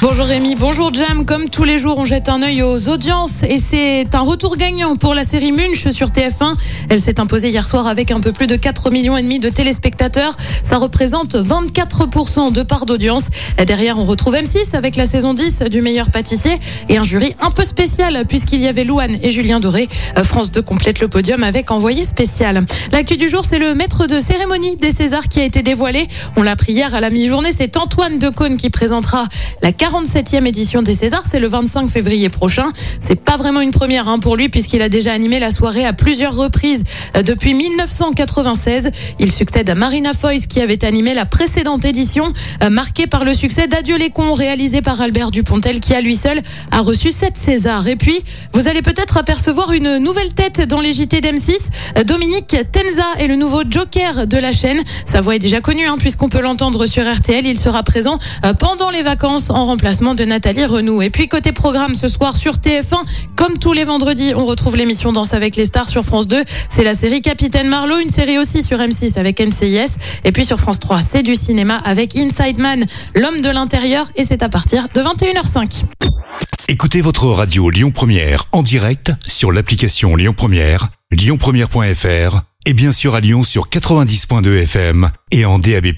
Bonjour Rémi, bonjour Jam. Comme tous les jours, on jette un œil aux audiences et c'est un retour gagnant pour la série Munch sur TF1. Elle s'est imposée hier soir avec un peu plus de 4 millions et demi de téléspectateurs. Ça représente 24% de part d'audience. Derrière, on retrouve M6 avec la saison 10 du meilleur pâtissier et un jury un peu spécial puisqu'il y avait Louane et Julien Doré. Euh, France 2 complète le podium avec envoyé spécial. L'actu du jour, c'est le maître de cérémonie des Césars qui a été dévoilé. On l'a appris hier à la mi-journée. C'est Antoine Decaune qui présentera la 47e édition des Césars. C'est le 25 février prochain. C'est pas vraiment une première hein, pour lui puisqu'il a déjà animé la soirée à plusieurs reprises euh, depuis 1996. Il succède à Marina Foïs qui avait animé la précédente édition euh, marquée par le succès d'Adieu les cons réalisé par Albert Dupontel qui à lui seul a reçu 7 Césars. Et puis, vous allez peut-être apercevoir une nouvelle tête dans les JT d'M6. Euh, Dominique Tenza est le nouveau joker de la chaîne. Sa voix est déjà connue hein, puisqu'on peut l'entendre sur RTL. Il sera présent pendant les vacances en remplacement de Nathalie Renou. Et puis côté programme ce soir sur TF1, comme tous les vendredis, on retrouve l'émission Danse avec les stars sur France 2. C'est la série Capitaine Marlowe, une série aussi sur M6 avec NCIS. Et puis sur France 3, c'est du cinéma avec Inside Man, l'homme de l'intérieur. Et c'est à partir de 21h05. Écoutez votre radio Lyon Première en direct sur l'application Lyon Première, lyonpremière.fr et bien sûr à Lyon sur 90.2 FM et en DAB+.